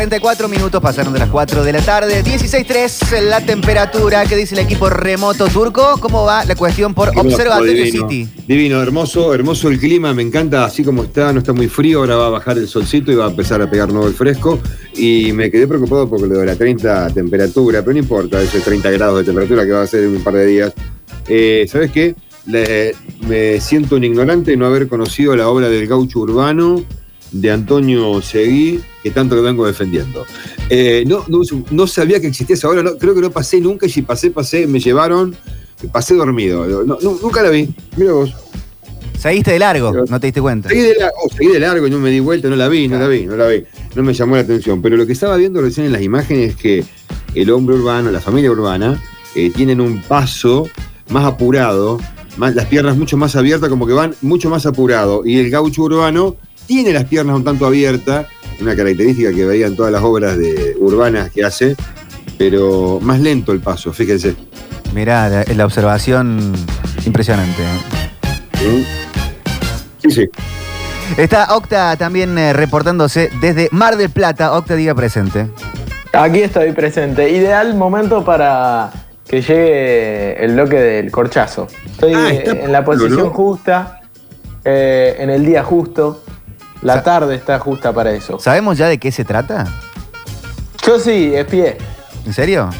44 minutos pasaron de las 4 de la tarde. 16.3 la temperatura. ¿Qué dice el equipo remoto turco? ¿Cómo va la cuestión por Observatorio divino, City? Divino, hermoso, hermoso el clima, me encanta así como está, no está muy frío, ahora va a bajar el solcito y va a empezar a pegar nuevo el fresco. Y me quedé preocupado porque lo de la 30 temperatura, pero no importa, ese 30 grados de temperatura que va a ser en un par de días. Eh, ¿Sabes qué? Le- me siento un ignorante de no haber conocido la obra del gaucho urbano de Antonio Seguí, que tanto lo vengo defendiendo. Eh, no, no, no sabía que existía esa obra, no, creo que no pasé nunca, y si pasé, pasé, me llevaron, pasé dormido. No, nunca la vi, mira vos. Seguiste de largo, no te diste cuenta. Seguí de, largo, seguí de largo y no me di vuelta, no la vi, no la vi, no la vi. No me llamó la atención. Pero lo que estaba viendo recién en las imágenes es que el hombre urbano, la familia urbana, eh, tienen un paso más apurado, más, las piernas mucho más abiertas, como que van mucho más apurado. Y el gaucho urbano tiene las piernas un tanto abiertas, una característica que veía en todas las obras de, urbanas que hace, pero más lento el paso, fíjense. Mirá, la, la observación impresionante. ¿Mm? Sí, sí. Está Octa también eh, reportándose desde Mar del Plata. Octa, diga presente. Aquí estoy presente. Ideal momento para que llegue el bloque del corchazo. Estoy Ah, está en la posición ¿no? justa, eh, en el día justo. La Sa- tarde está justa para eso. ¿Sabemos ya de qué se trata? Yo sí, espié. ¿En serio?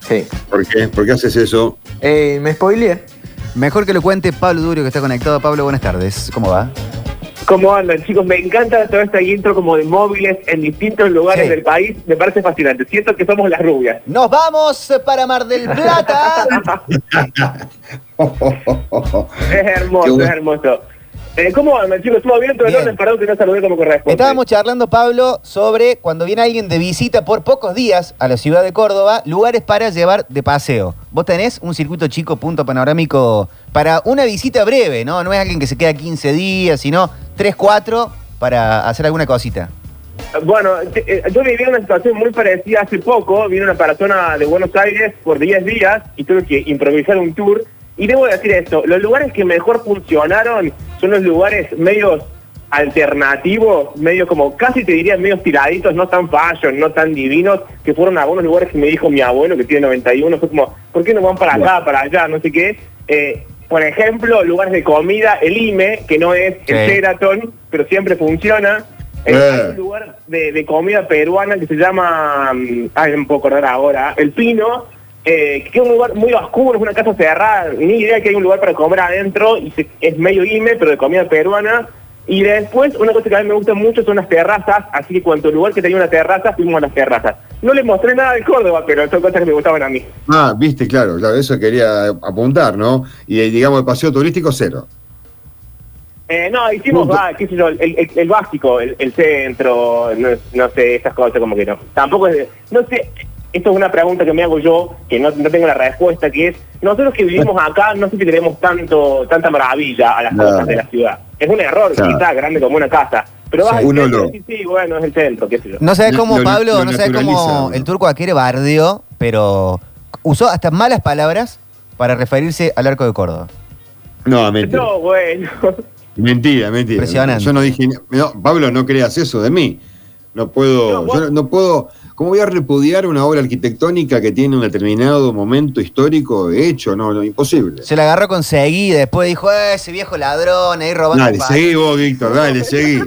Sí. ¿Por qué? ¿Por qué haces eso? Eh, me spoileé. Mejor que lo cuente Pablo Durio, que está conectado. Pablo, buenas tardes. ¿Cómo va? ¿Cómo andan, chicos? Me encanta toda esta intro como de móviles en distintos lugares Sí. del país. Me parece fascinante. Siento que somos las rubias. Nos vamos para Mar del Plata. Es hermoso, es hermoso. Eh, ¿Cómo andan, chicos? ¿Todo bien? ¿Todo en Bien. orden? Perdón que no saludé como corresponde. Estábamos charlando, Pablo, sobre cuando viene alguien de visita por pocos días a la ciudad de Córdoba, lugares para llevar de paseo. Vos tenés un circuito chico, punto panorámico, para una visita breve, ¿no? No es alguien que se queda 15 días, sino 3, 4 para hacer alguna cosita. Bueno, te- eh, yo viví una situación muy parecida hace poco. Vino una persona de Buenos Aires por 10 días y tuve que improvisar un tour. Y debo decir esto, los lugares que mejor funcionaron son los lugares medios alternativos, medio como, casi te diría medios tiraditos, no tan fashion, no tan divinos, que fueron algunos lugares que me dijo mi abuelo, que tiene 91, fue como, ¿por qué no van para acá, para allá, no sé qué? Eh, por ejemplo, lugares de comida, el IME, que no es el Sí. Sheraton, pero siempre funciona. Eh, hay un lugar de, de comida peruana que se llama, mm, ay, no me puedo acordar ahora, El Pino, eh, que es un lugar muy oscuro, es una casa cerrada, ni idea que hay un lugar para comer adentro, y se- es medio IME, pero de comida peruana. Y después, una cosa que a mí me gusta mucho son las terrazas, así que cuanto lugar que tenía una terraza, fuimos a las terrazas. No les mostré nada de Córdoba, pero son cosas que me gustaban a mí. Ah, viste, claro, claro, eso quería apuntar, ¿no? Y eh, digamos, el paseo turístico, cero. Eh, no, hicimos, ah, qué sé yo, el, el- el básico, el, el centro, no, no sé, esas cosas como que no. Tampoco es, no sé, esto es una pregunta que me hago yo, que no, no tengo la respuesta, que es, nosotros que vivimos acá, no sé si tenemos tanto, tanta maravilla a las cosas de la ciudad. Es un error, Claro. quizás, grande como una casa. Pero vas Sí, al uno centro decís, sí, bueno, es el centro, qué sé yo. No sabés Lo- cómo, lo- Pablo, lo no sabés cómo el ¿no? turco Aquere bardeó, pero usó hasta malas palabras para referirse al arco de Córdoba. No, mentira. No, bueno. Mentira, mentira. Impresionante. Yo no dije, no, Pablo, no creas eso de mí. No puedo, No, vos- yo no, no puedo, ¿cómo voy a repudiar una obra arquitectónica que tiene un determinado momento histórico hecho? No, no, imposible. Se la agarró con Seguí, después dijo, "Eh, ese viejo ladrón ahí robando. Dale, pa-". seguí vos, Víctor, dale, seguí.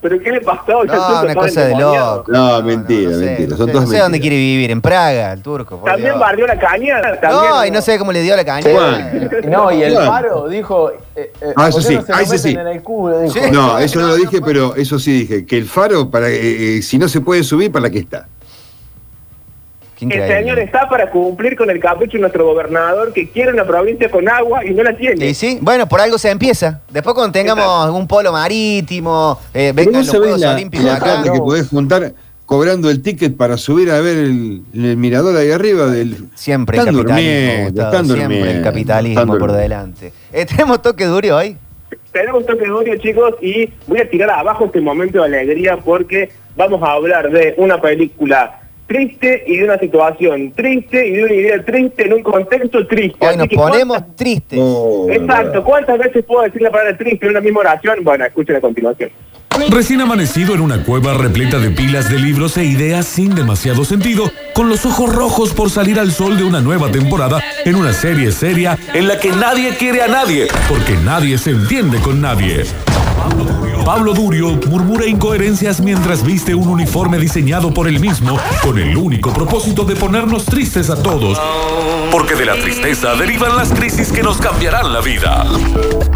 ¿Pero qué le pasó? No, una cosa de loco. No, mentira, sé, mentira, No sé, todas no sé dónde quiere vivir, en Praga, el turco. También Dios. bardeó la caña. No, también, y no sé cómo le dio la caña. Juan. No, y el paro dijo. eh, eh, Ah, eso ¿por qué sí, no se lo ah, meten sí. en el culo? Dijo. Sí. No, eso no lo dije, pero eso sí dije, que el faro, para eh, eh, si no se puede subir, ¿para qué está? El increíble. señor está para cumplir con el capricho de nuestro gobernador que quiere una provincia con agua y no la tiene. Sí, sí. Bueno, por algo se empieza. Después cuando tengamos un polo marítimo, eh, vengan los Juegos la, Olímpicos la acá. que podés juntar cobrando el ticket para subir a ver el, el mirador ahí arriba del... Siempre el capitalismo, durmiendo, Gustavo, están siempre el capitalismo por delante. Eh, ¿Tenemos toque duro hoy? Tenemos toque duro, chicos, y voy a tirar abajo este momento de alegría porque vamos a hablar de una película triste y de una situación triste y de una idea triste en un contexto triste. Hoy nos que ponemos ¿cuántas- tristes. Oh, Exacto, ¿cuántas veces puedo decir la palabra triste en una misma oración? Bueno, escuchen a continuación. Recién amanecido en una cueva repleta de pilas de libros e ideas sin demasiado sentido, con los ojos rojos por salir al sol de una nueva temporada en una serie seria en la que nadie quiere a nadie, porque nadie se entiende con nadie. Pablo Durio murmura incoherencias mientras viste un uniforme diseñado por él mismo con el único propósito de ponernos tristes a todos. Porque de la tristeza derivan las crisis que nos cambiarán la vida.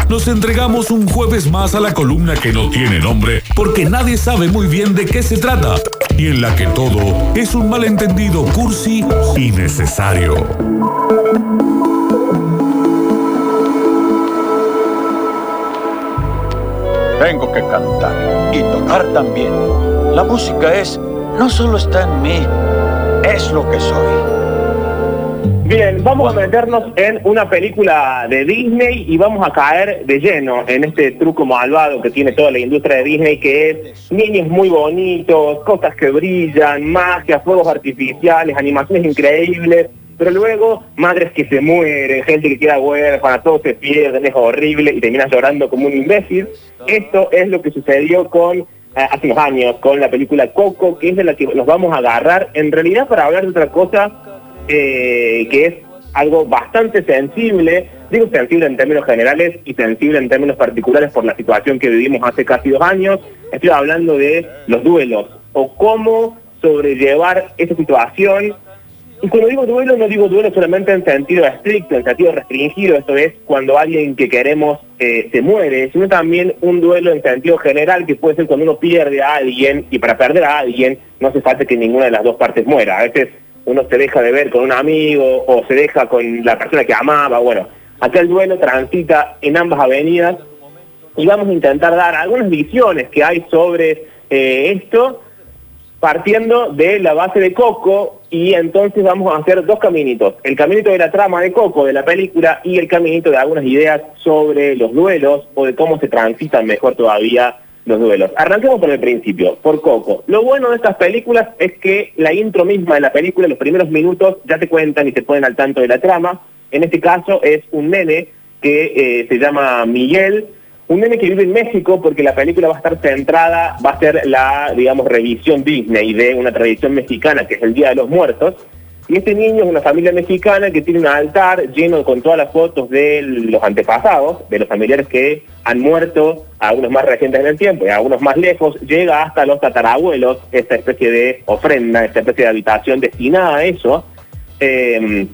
Nos entregamos un jueves más a la columna que no tiene nombre porque nadie sabe muy bien de qué se trata y en la que todo es un malentendido cursi y necesario. Tengo que cantar y tocar también. La música es, no solo está en mí, es lo que soy. Bien, vamos a meternos en una película de Disney y vamos a caer de lleno en este truco malvado que tiene toda la industria de Disney, que es niños muy bonitos, cosas que brillan, magia, fuegos artificiales, animaciones increíbles, pero luego madres que se mueren, gente que queda huérfana, todo se pierde, es horrible y terminas llorando como un imbécil. Esto es lo que sucedió con eh, hace unos años con la película Coco, que es de la que nos vamos a agarrar en realidad para hablar de otra cosa eh, que es algo bastante sensible, digo sensible en términos generales y sensible en términos particulares por la situación que vivimos hace casi dos años. Estoy hablando de los duelos o cómo sobrellevar esa situación y cuando digo duelo, no digo duelo solamente en sentido estricto, en sentido restringido, esto es cuando alguien que queremos eh, se muere, sino también un duelo en sentido general, que puede ser cuando uno pierde a alguien, y para perder a alguien no hace falta que ninguna de las dos partes muera. A veces uno se deja de ver con un amigo o se deja con la persona que amaba. Bueno, acá el duelo transita en ambas avenidas y vamos a intentar dar algunas visiones que hay sobre eh, esto partiendo de la base de Coco y entonces vamos a hacer dos caminitos. El caminito de la trama de Coco de la película y el caminito de algunas ideas sobre los duelos o de cómo se transitan mejor todavía los duelos. Arranquemos por el principio, por Coco. Lo bueno de estas películas es que la intro misma de la película, los primeros minutos, ya te cuentan y te ponen al tanto de la trama. En este caso es un nene que eh, se llama Miguel, un nene que vive en México porque la película va a estar centrada, va a ser la, digamos, revisión Disney de una tradición mexicana que es el Día de los Muertos. Y este niño es una familia mexicana que tiene un altar lleno con todas las fotos de los antepasados, de los familiares que han muerto, algunos más recientes en el tiempo y algunos más lejos, llega hasta los tatarabuelos, esta especie de ofrenda, esta especie de habitación destinada a eso. Eh,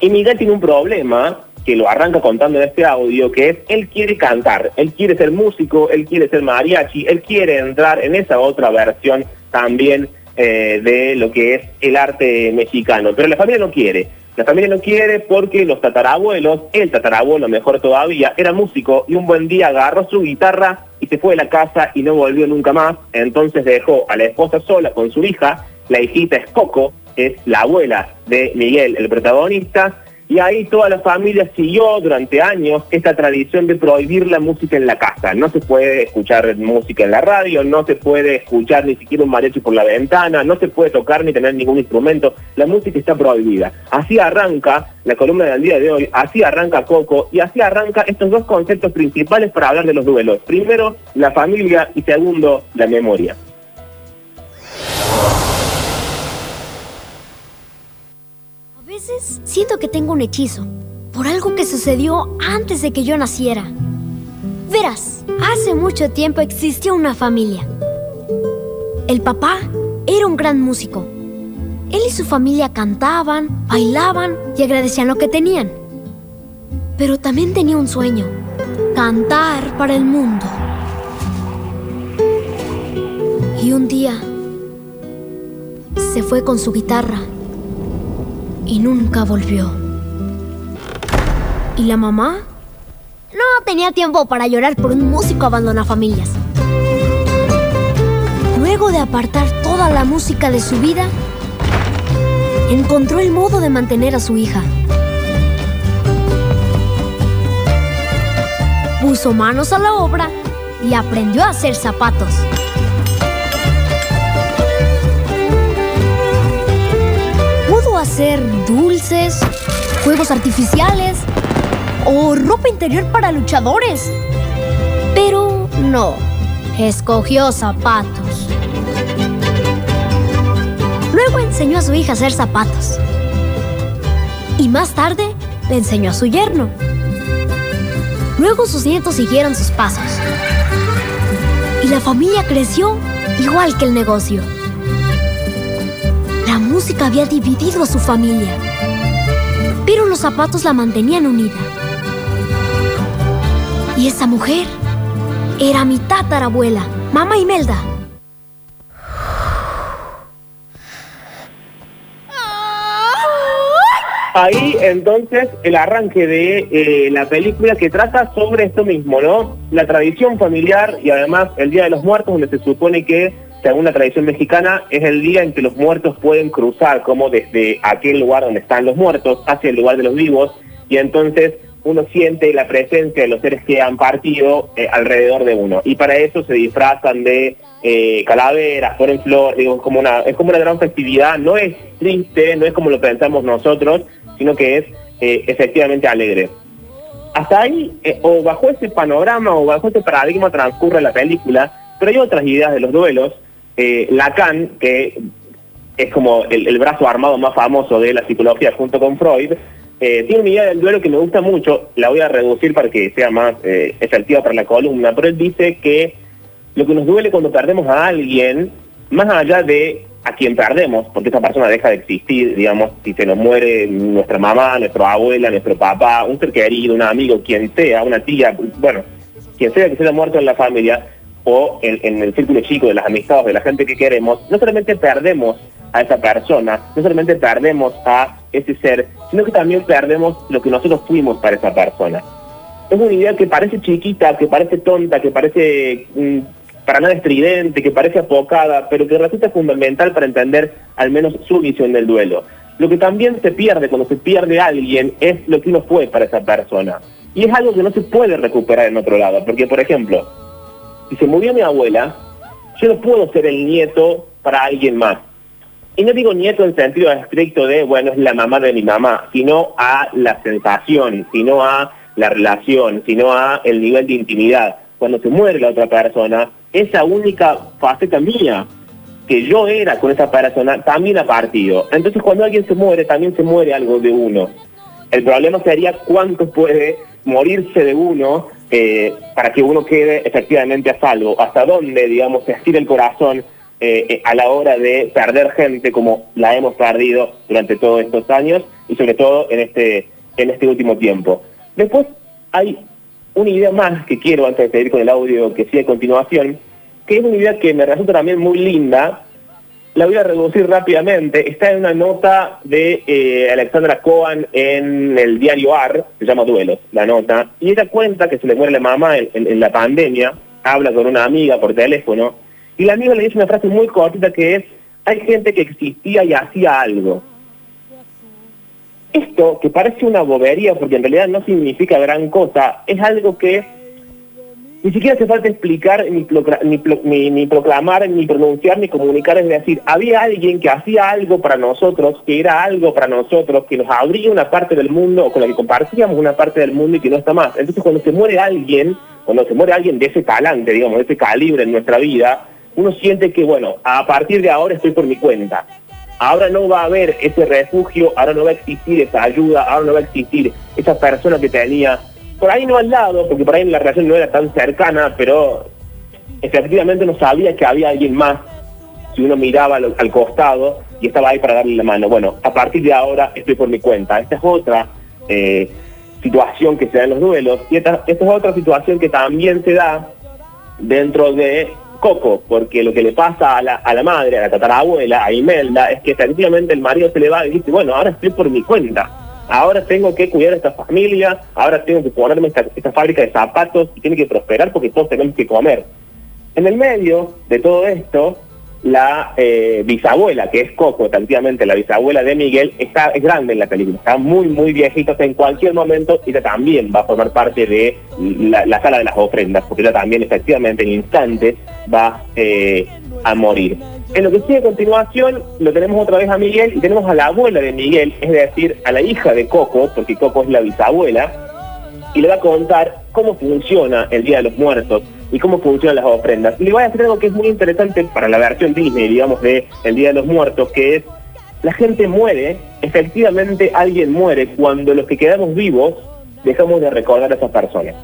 y Miguel tiene un problema que lo arranca contando en este audio, que es, él quiere cantar, él quiere ser músico, él quiere ser mariachi, él quiere entrar en esa otra versión también eh, de lo que es el arte mexicano, pero la familia no quiere. La familia no quiere porque los tatarabuelos, el tatarabuelo mejor todavía, era músico y un buen día agarró su guitarra y se fue de la casa y no volvió nunca más. Entonces dejó a la esposa sola con su hija, la hijita es Coco, es la abuela de Miguel, el protagonista, y ahí toda la familia siguió durante años esta tradición de prohibir la música en la casa. No se puede escuchar música en la radio, no se puede escuchar ni siquiera un mariachi por la ventana, no se puede tocar ni tener ningún instrumento. La música está prohibida. Así arranca la columna del día de hoy, así arranca Coco y así arranca estos dos conceptos principales para hablar de los duelos. Primero, la familia y segundo, la memoria. Siento que tengo un hechizo por algo que sucedió antes de que yo naciera. Verás, hace mucho tiempo existió una familia. El papá era un gran músico. Él y su familia cantaban, bailaban y agradecían lo que tenían. Pero también tenía un sueño, cantar para el mundo. Y un día se fue con su guitarra y nunca volvió. ¿Y la mamá? No tenía tiempo para llorar por un músico abandona familias. Luego de apartar toda la música de su vida, encontró el modo de mantener a su hija. Puso manos a la obra y aprendió a hacer zapatos. Dulces, juegos artificiales o ropa interior para luchadores. Pero no, escogió zapatos. Luego enseñó a su hija a hacer zapatos. Y más tarde le enseñó a su yerno. Luego sus nietos siguieron sus pasos. Y la familia creció igual que el negocio. La música había dividido a su familia, zapatos la mantenían unida. Y esa mujer era mi tatarabuela, mamá Imelda. Ahí entonces el arranque de eh, la película que trata sobre esto mismo, ¿no? La tradición familiar y además el Día de los Muertos, donde se supone que, según la tradición mexicana, es el día en que los muertos pueden cruzar como desde aquel lugar donde están los muertos hacia el lugar de los vivos y entonces uno siente la presencia de los seres que han partido eh, alrededor de uno. Y para eso se disfrazan de eh, calaveras, ponen flores, es como, una, es como una gran festividad, no es triste, no es como lo pensamos nosotros, sino que es eh, efectivamente alegre. Hasta ahí, eh, o bajo ese panorama o bajo ese paradigma transcurre la película, pero hay otras ideas de los duelos. Eh, Lacan, que es como el, brazo armado más famoso de la psicología junto con Freud, eh, tiene una idea del duelo que me gusta mucho, la voy a reducir para que sea más eh, efectiva para la columna, pero él dice que lo que nos duele cuando perdemos a alguien, más allá de a quien perdemos, porque esa persona deja de existir, digamos, si se nos muere nuestra mamá, nuestra abuela, nuestro papá, un ser querido, un amigo, quien sea, una tía, bueno, quien sea que se haya muerto en la familia o en, el círculo chico de las amistades, de la gente que queremos, no solamente perdemos a esa persona, no solamente perdemos a ese ser, sino que también perdemos lo que nosotros fuimos para esa persona. Es una idea que parece chiquita, que parece tonta, que parece mm, para nada estridente, que parece apocada, pero que resulta fundamental para entender al menos su visión del duelo. Lo que también se pierde cuando se pierde a alguien es lo que uno fue para esa persona. Y es algo que no se puede recuperar en otro lado, porque por ejemplo, si se murió mi abuela, yo no puedo ser el nieto para alguien más. Y no digo nieto en sentido estricto de, bueno, es la mamá de mi mamá, sino a la sensación, sino a la relación, sino a el nivel de intimidad. Cuando se muere la otra persona, esa única faceta mía que yo era con esa persona también ha partido. Entonces cuando alguien se muere, también se muere algo de uno. El problema sería cuánto puede morirse de uno eh, para que uno quede efectivamente a salvo. Hasta dónde, digamos, se estira el corazón eh, eh, a la hora de perder gente como la hemos perdido durante todos estos años y sobre todo en este, en este último tiempo. Después hay una idea más que quiero antes de seguir con el audio que sigue a continuación, que es una idea que me resulta también muy linda, la voy a reducir rápidamente, está en una nota de eh, Alexandra Cohen en el diario AR, se llama Duelos, la nota, y ella cuenta que se le muere la mamá en, en- en la pandemia, habla con una amiga por teléfono, y la amiga le dice una frase muy cortita que es, hay gente que existía y hacía algo. Esto, que parece una bobería porque en realidad no significa gran cosa, es algo que ni siquiera hace falta explicar, ni, ni, pro- ni- ni proclamar, ni pronunciar, ni comunicar. Es decir, había alguien que hacía algo para nosotros, que era algo para nosotros, que nos abría una parte del mundo, con la que compartíamos una parte del mundo y que no está más. Entonces, cuando se muere alguien, cuando se muere alguien de ese talante, digamos, de ese calibre en nuestra vida, uno siente que, bueno, a partir de ahora estoy por mi cuenta. Ahora no va a haber ese refugio, ahora no va a existir esa ayuda, ahora no va a existir esa persona que tenía por ahí no al lado, porque por ahí la relación no era tan cercana, pero efectivamente no sabía que había alguien más si uno miraba al, costado y estaba ahí para darle la mano. Bueno, a partir de ahora estoy por mi cuenta. Esta es otra eh, situación que se da en los duelos y esta, esta es otra situación que también se da dentro de Coco, porque lo que le pasa a la, a la madre, a la tatarabuela, a Imelda, es que efectivamente el marido se le va y dice, bueno, ahora estoy por mi cuenta. Ahora tengo que cuidar a esta familia, ahora tengo que ponerme esta, fábrica de zapatos y tiene que prosperar porque todos tenemos que comer. En el medio de todo esto, la eh, bisabuela, que es Coco, efectivamente la bisabuela de Miguel, está, es grande en la película, está muy, muy viejita, en cualquier momento ella también va a formar parte de la, la sala de las ofrendas, porque ella también efectivamente en instante va eh, a morir. En lo que sigue a continuación, lo tenemos otra vez a Miguel y tenemos a la abuela de Miguel, es decir, a la hija de Coco, porque Coco es la bisabuela, y le va a contar cómo funciona el Día de los Muertos y cómo funcionan las ofrendas. Y le voy a decir algo que es muy interesante para la versión Disney, digamos, de El Día de los Muertos, que es la gente muere, efectivamente alguien muere cuando los que quedamos vivos dejamos de recordar a esas personas.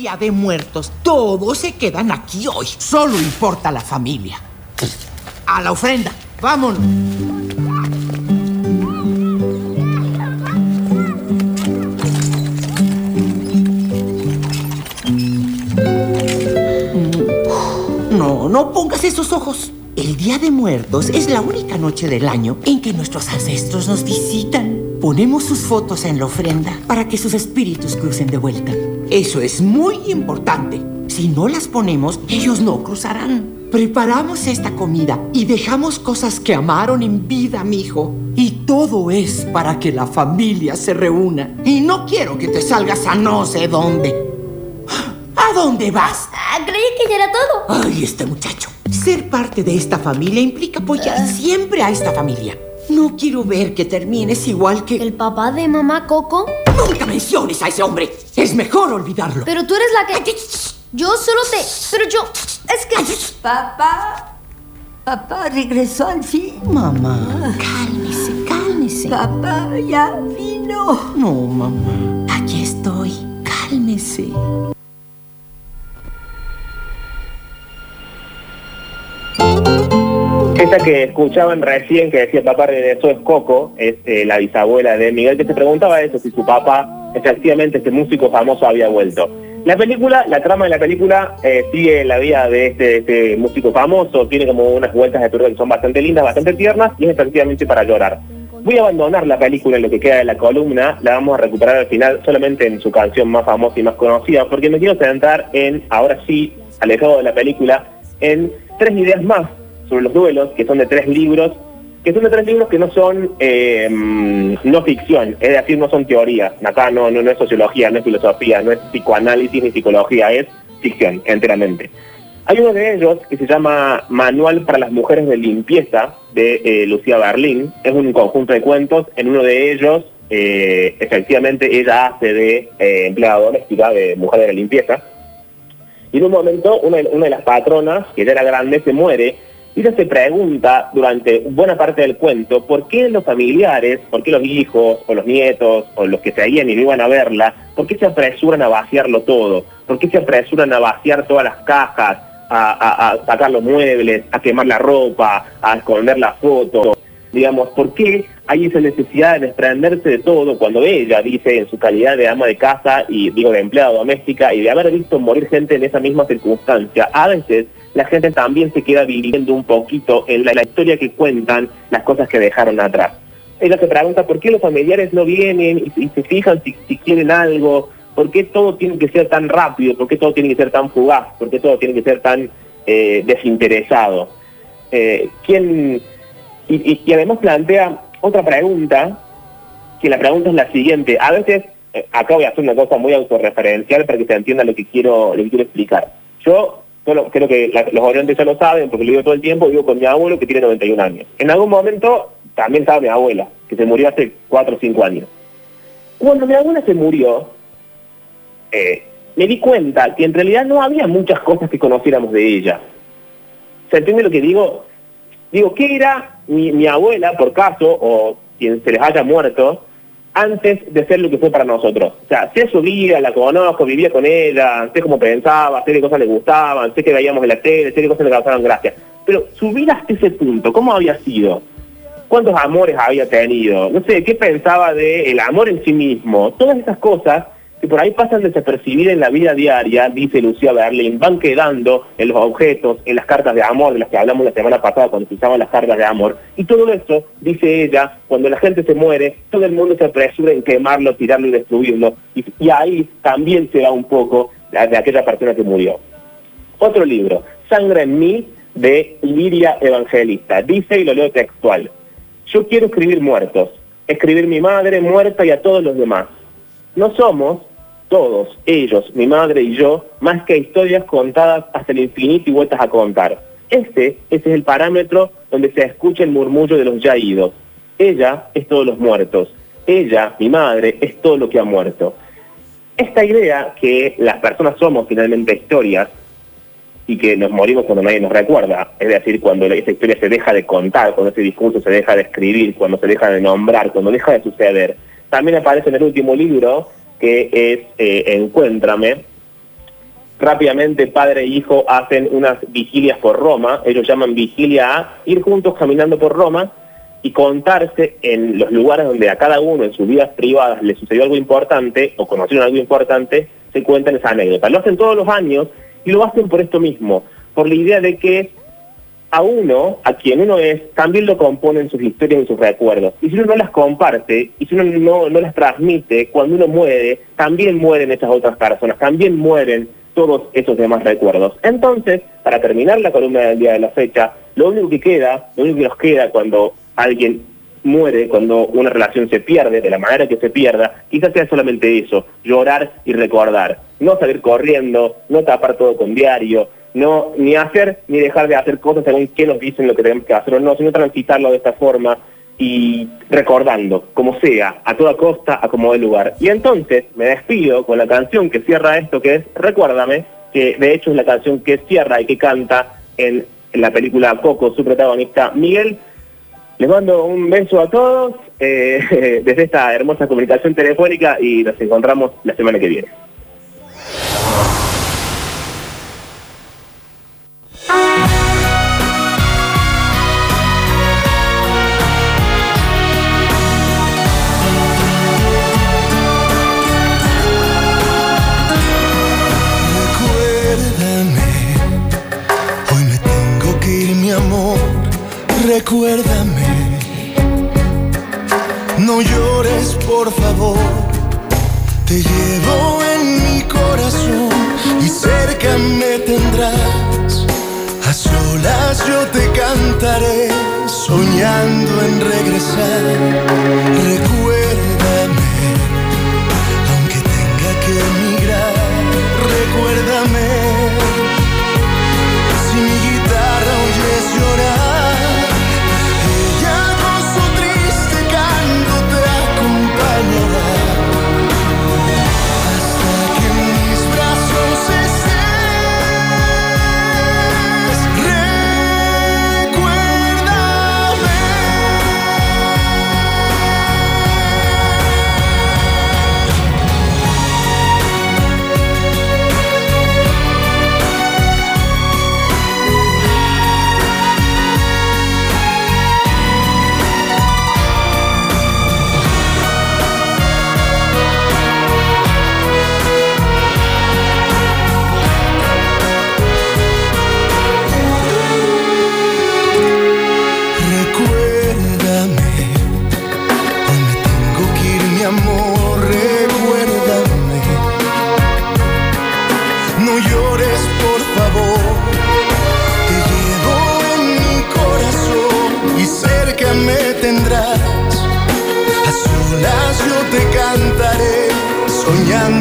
Día de Muertos. Todos se quedan aquí hoy. Solo importa la familia. A la ofrenda. Vámonos. No, no pongas esos ojos. El Día de Muertos es la única noche del año en que nuestros ancestros nos visitan. Ponemos sus fotos en la ofrenda para que sus espíritus crucen de vuelta. Eso es muy importante. Si no las ponemos, ellos no cruzarán. Preparamos esta comida y dejamos cosas que amaron en vida, mijo. Y todo es para que la familia se reúna. Y no quiero que te salgas a no sé dónde. ¿A dónde vas? Ah, creí que ya era todo. Ay, este muchacho. Ser parte de esta familia implica apoyar siempre a esta familia. No quiero ver que termines igual que... ¿El papá de mamá Coco? Nunca menciones a ese hombre. Es mejor olvidarlo. Pero tú eres la que... Yo solo te... Pero yo... Es que... Papá, papá regresó al fin. Mamá, cálmese, cálmese. Papá ya vino. No, mamá. Aquí estoy. Cálmese. Que escuchaban recién que decía papá regresó es Coco, es eh, la bisabuela de Miguel, que se preguntaba eso, si su papá, efectivamente, este músico famoso había vuelto. La película, la trama de la película eh, sigue la vida de este, este músico famoso, tiene como unas vueltas de tuerca que son bastante lindas, bastante tiernas y es efectivamente para llorar. Voy a abandonar la película en lo que queda de la columna, la vamos a recuperar al final solamente en su canción más famosa y más conocida, porque me quiero centrar en, ahora sí, alejado de la película, en tres ideas más sobre los duelos, que son de tres libros, que son de tres libros que no son eh, no ficción, es decir, no son teorías. Acá no, no, no es sociología, no es filosofía, no es psicoanálisis ni psicología, es ficción enteramente. Hay uno de ellos que se llama Manual para las Mujeres de Limpieza, de eh, Lucía Berlín. Es un conjunto de cuentos. En uno de ellos, eh, efectivamente, ella hace de eh, empleada doméstica, de mujer de la limpieza. Y en un momento, una una de las patronas, que ya era grande, se muere. Ella se pregunta durante buena parte del cuento por qué los familiares, por qué los hijos o los nietos o los que seguían y no iban a verla, por qué se apresuran a vaciarlo todo, por qué se apresuran a vaciar todas las cajas, a, a- sacar los muebles, a quemar la ropa, a esconder las fotos. Digamos, ¿por qué hay esa necesidad de desprenderse de todo cuando ella dice en su calidad de ama de casa y digo de empleada doméstica y de haber visto morir gente en esa misma circunstancia? A veces la gente también se queda viviendo un poquito en la, historia que cuentan las cosas que dejaron atrás. Ella se pregunta por qué los familiares no vienen y, y se fijan si, si quieren algo, por qué todo tiene que ser tan rápido, por qué todo tiene que ser tan fugaz, por qué todo tiene que ser tan eh, desinteresado. Eh, ¿quién, y, además plantea otra pregunta, que la pregunta es la siguiente. A veces, eh, acá voy a hacer una cosa muy autorreferencial para que se entienda lo que quiero, lo que quiero explicar. Yo solo, creo que los oyentes ya lo saben, porque lo digo todo el tiempo, vivo con mi abuelo que tiene 91 años. En algún momento también estaba mi abuela, que se murió hace 4 o 5 años. Cuando mi abuela se murió, eh, me di cuenta que en realidad no había muchas cosas que conociéramos de ella. ¿Se entiende lo que digo? Digo, ¿qué era mi, abuela, por caso, o quien se les haya muerto, antes de ser lo que fue para nosotros? O sea, sé su vida, la conozco, vivía con ella, sé cómo pensaba, sé qué cosas le gustaban, sé que veíamos en la tele, sé qué cosas le causaban gracia. Pero su vida hasta ese punto, ¿cómo había sido? ¿Cuántos amores había tenido? No sé, ¿qué pensaba de el amor en sí mismo? Todas esas cosas que por ahí pasan desapercibidas en la vida diaria, dice Lucía Berlin, van quedando en los objetos, en las cartas de amor de las que hablamos la semana pasada cuando se usaban las cartas de amor. Y todo eso, dice ella, cuando la gente se muere, todo el mundo se apresura en quemarlo, tirarlo y destruirlo. Y, ahí también se va un poco la de aquella persona que murió. Otro libro, Sangre en mí, de Liria Evangelista. Dice, y lo leo textual, yo quiero escribir muertos, escribir mi madre muerta y a todos los demás. No somos, todos, ellos, mi madre y yo, más que historias contadas hasta el infinito y vueltas a contar. Este, ese es el parámetro donde se escucha el murmullo de los ya idos. Ella es todos los muertos. ella, mi madre, es todo lo que ha muerto. Esta idea que las personas somos finalmente historias y que nos morimos cuando nadie nos recuerda, es decir, cuando esa historia se deja de contar, cuando ese discurso se deja de escribir, cuando se deja de nombrar, cuando deja de suceder. También aparece en el último libro, que es eh, Encuéntrame. Rápidamente padre e hijo hacen unas vigilias por Roma, ellos llaman vigilia a ir juntos caminando por Roma y contarse en los lugares donde a cada uno en sus vidas privadas le sucedió algo importante o conocieron algo importante, se cuentan esa anécdota. Lo hacen todos los años y lo hacen por esto mismo, por la idea de que a uno, a quien uno es, también lo componen sus historias y sus recuerdos. Y si uno no las comparte, y si uno no, no las transmite, cuando uno muere, también mueren esas otras personas, también mueren todos esos demás recuerdos. Entonces, para terminar la columna del día de la fecha, lo único que queda, lo único que nos queda cuando alguien muere, cuando una relación se pierde, de la manera que se pierda, quizás sea solamente eso, llorar y recordar. No salir corriendo, no tapar todo con diario, no ni hacer ni dejar de hacer cosas según qué nos dicen lo que tenemos que hacer o no, sino transitarlo de esta forma y recordando, como sea, a toda costa, a como el lugar. Y entonces me despido con la canción que cierra esto, que es Recuérdame, que de hecho es la canción que cierra y que canta en la película Coco, su protagonista Miguel. Les mando un beso a todos eh, desde esta hermosa comunicación telefónica y nos encontramos la semana que viene. Recuérdame, no llores, por favor. Soñando en regresar.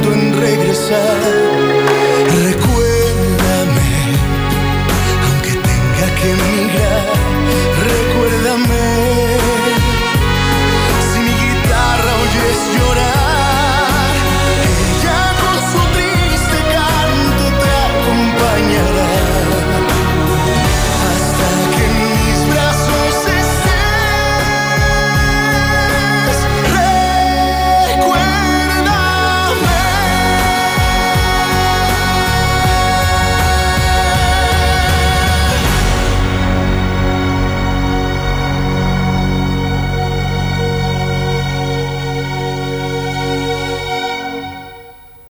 en regresar. Recuérdame, aunque tenga que emigrar, recuérdame.